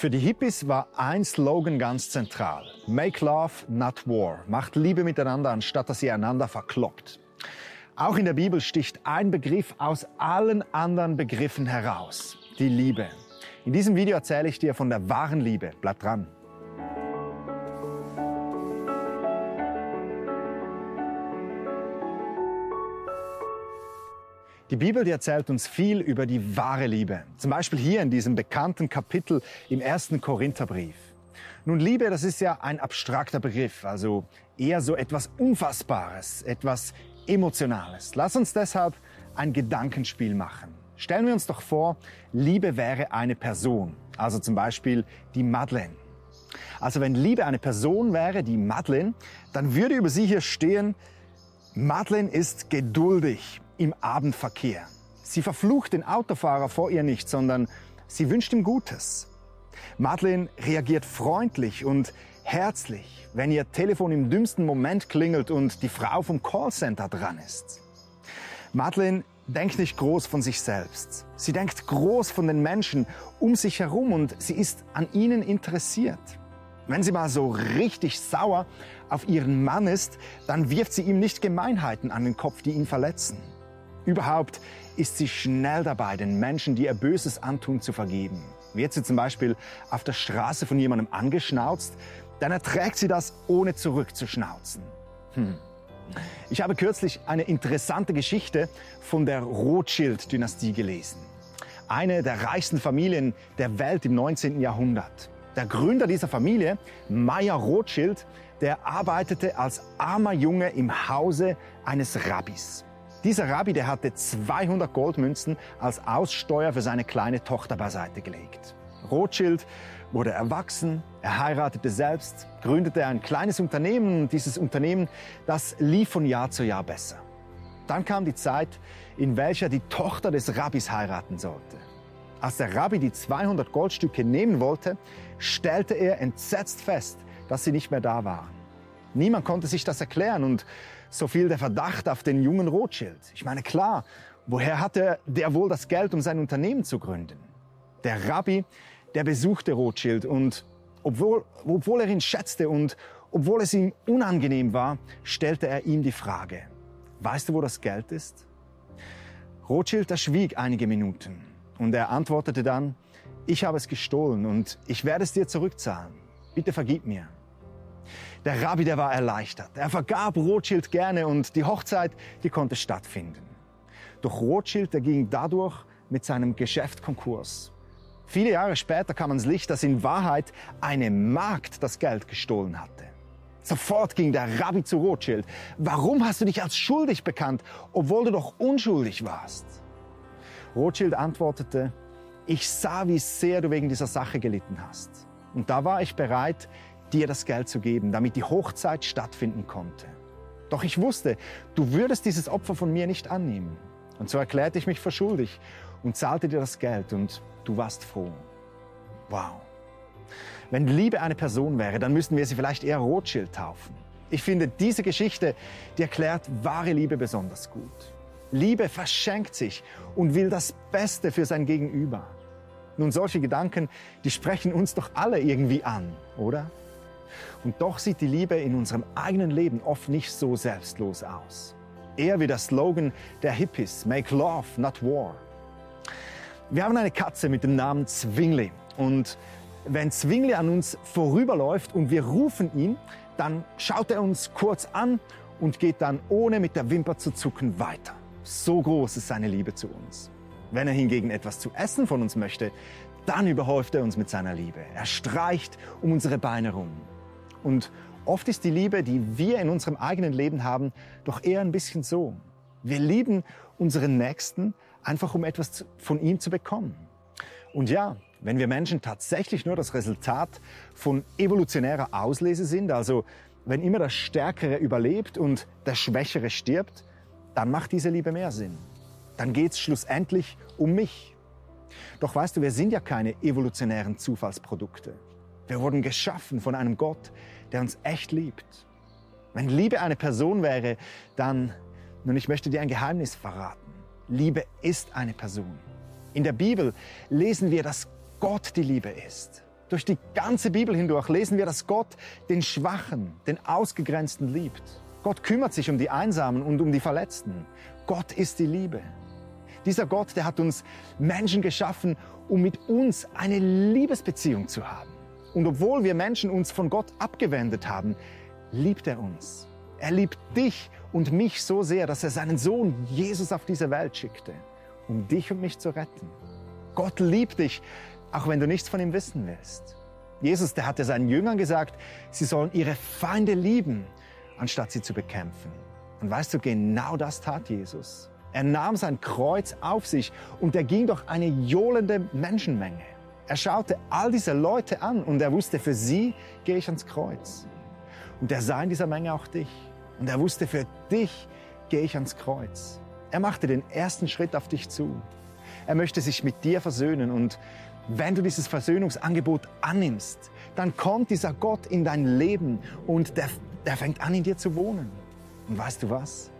Für die Hippies war ein Slogan ganz zentral. Make love, not war. Macht Liebe miteinander, anstatt dass ihr einander verkloppt. Auch in der Bibel sticht ein Begriff aus allen anderen Begriffen heraus. Die Liebe. In diesem Video erzähle ich dir von der wahren Liebe. Bleib dran. Die Bibel die erzählt uns viel über die wahre Liebe. Zum Beispiel hier in diesem bekannten Kapitel im ersten Korintherbrief. Nun, Liebe, das ist ja ein abstrakter Begriff, also eher so etwas Unfassbares, etwas Emotionales. Lass uns deshalb ein Gedankenspiel machen. Stellen wir uns doch vor, Liebe wäre eine Person, also zum Beispiel die Madeleine. Also wenn Liebe eine Person wäre, die Madeleine, dann würde über sie hier stehen, Madeleine ist geduldig, im Abendverkehr. Sie verflucht den Autofahrer vor ihr nicht, sondern sie wünscht ihm Gutes. Madeleine reagiert freundlich und herzlich, wenn ihr Telefon im dümmsten Moment klingelt und die Frau vom Callcenter dran ist. Madeleine denkt nicht groß von sich selbst. Sie denkt groß von den Menschen um sich herum und sie ist an ihnen interessiert. Wenn sie mal so richtig sauer auf ihren Mann ist, dann wirft sie ihm nicht Gemeinheiten an den Kopf, die ihn verletzen. Überhaupt ist sie schnell dabei, den Menschen, die ihr Böses antun, zu vergeben. Wird sie zum Beispiel auf der Straße von jemandem angeschnauzt, dann erträgt sie das, ohne zurückzuschnauzen. Hm. Ich habe kürzlich eine interessante Geschichte von der Rothschild-Dynastie gelesen. Eine der reichsten Familien der Welt im 19. Jahrhundert. Der Gründer dieser Familie, Meyer Rothschild, der arbeitete als armer Junge im Hause eines Rabbis. Dieser Rabbi, der hatte 200 Goldmünzen als Aussteuer für seine kleine Tochter beiseite gelegt. Rothschild wurde erwachsen, er heiratete selbst, gründete ein kleines Unternehmen und dieses Unternehmen, das lief von Jahr zu Jahr besser. Dann kam die Zeit, in welcher die Tochter des Rabbis heiraten sollte. Als der Rabbi die 200 Goldstücke nehmen wollte, stellte er entsetzt fest, dass sie nicht mehr da waren. Niemand konnte sich das erklären und so fiel der Verdacht auf den jungen Rothschild. Ich meine, klar, woher hatte der wohl das Geld, um sein Unternehmen zu gründen? Der Rabbi, der besuchte Rothschild und obwohl, obwohl er ihn schätzte und obwohl es ihm unangenehm war, stellte er ihm die Frage, weißt du, wo das Geld ist? Rothschild, der schwieg einige Minuten und er antwortete dann, ich habe es gestohlen und ich werde es dir zurückzahlen. Bitte vergib mir. Der Rabbi, der war erleichtert. Er vergab Rothschild gerne und die Hochzeit, die konnte stattfinden. Doch Rothschild, der ging dadurch mit seinem Geschäft Konkurs. Viele Jahre später kam ans Licht, dass in Wahrheit eine Magd das Geld gestohlen hatte. Sofort ging der Rabbi zu Rothschild. Warum hast du dich als schuldig bekannt, obwohl du doch unschuldig warst? Rothschild antwortete, ich sah, wie sehr du wegen dieser Sache gelitten hast. Und da war ich bereit, dir das Geld zu geben, damit die Hochzeit stattfinden konnte. Doch ich wusste, du würdest dieses Opfer von mir nicht annehmen. Und so erklärte ich mich für schuldig und zahlte dir das Geld und du warst froh. Wow. Wenn Liebe eine Person wäre, dann müssten wir sie vielleicht eher Rothschild taufen. Ich finde, diese Geschichte, die erklärt wahre Liebe besonders gut. Liebe verschenkt sich und will das Beste für sein Gegenüber. Nun, solche Gedanken, die sprechen uns doch alle irgendwie an, oder? Und doch sieht die Liebe in unserem eigenen Leben oft nicht so selbstlos aus. Eher wie der Slogan der Hippies, Make Love, not War. Wir haben eine Katze mit dem Namen Zwingli. Und wenn Zwingli an uns vorüberläuft und wir rufen ihn, dann schaut er uns kurz an und geht dann ohne mit der Wimper zu zucken weiter. So groß ist seine Liebe zu uns. Wenn er hingegen etwas zu essen von uns möchte, dann überhäuft er uns mit seiner Liebe. Er streicht um unsere Beine rum. Und oft ist die Liebe, die wir in unserem eigenen Leben haben, doch eher ein bisschen so. Wir lieben unseren Nächsten einfach, um etwas von ihm zu bekommen. Und ja, wenn wir Menschen tatsächlich nur das Resultat von evolutionärer Auslese sind, also wenn immer das Stärkere überlebt und der Schwächere stirbt, dann macht diese Liebe mehr Sinn. Dann geht es schlussendlich um mich. Doch weißt du, wir sind ja keine evolutionären Zufallsprodukte. Wir wurden geschaffen von einem Gott, der uns echt liebt. Wenn Liebe eine Person wäre, dann, nun, ich möchte dir ein Geheimnis verraten. Liebe ist eine Person. In der Bibel lesen wir, dass Gott die Liebe ist. Durch die ganze Bibel hindurch lesen wir, dass Gott den Schwachen, den Ausgegrenzten liebt. Gott kümmert sich um die Einsamen und um die Verletzten. Gott ist die Liebe. Dieser Gott, der hat uns Menschen geschaffen, um mit uns eine Liebesbeziehung zu haben. Und obwohl wir Menschen uns von Gott abgewendet haben, liebt er uns. Er liebt dich und mich so sehr, dass er seinen Sohn Jesus auf diese Welt schickte, um dich und mich zu retten. Gott liebt dich, auch wenn du nichts von ihm wissen willst. Jesus, der hatte seinen Jüngern gesagt, sie sollen ihre Feinde lieben, anstatt sie zu bekämpfen. Und weißt du, genau das tat Jesus. Er nahm sein Kreuz auf sich und er ging durch eine johlende Menschenmenge. Er schaute all diese Leute an und er wusste, für sie gehe ich ans Kreuz. Und er sah in dieser Menge auch dich. Und er wusste, für dich gehe ich ans Kreuz. Er machte den ersten Schritt auf dich zu. Er möchte sich mit dir versöhnen und wenn du dieses Versöhnungsangebot annimmst, dann kommt dieser Gott in dein Leben und der, der fängt an, in dir zu wohnen. Und weißt du was?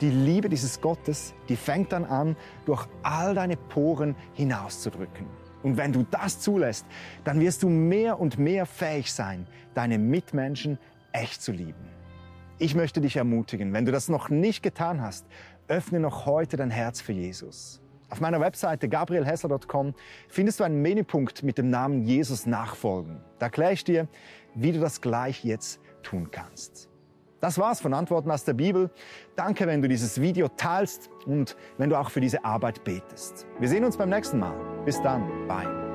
Die Liebe dieses Gottes, die fängt dann an, durch all deine Poren hinauszudrücken. Und wenn du das zulässt, dann wirst du mehr und mehr fähig sein, deine Mitmenschen echt zu lieben. Ich möchte dich ermutigen, wenn du das noch nicht getan hast, öffne noch heute dein Herz für Jesus. Auf meiner Webseite gabrielhessler.com findest du einen Menüpunkt mit dem Namen Jesus nachfolgen. Da erkläre ich dir, wie du das gleich jetzt tun kannst. Das war's von Antworten aus der Bibel. Danke, wenn du dieses Video teilst und wenn du auch für diese Arbeit betest. Wir sehen uns beim nächsten Mal. Bis dann. Bye.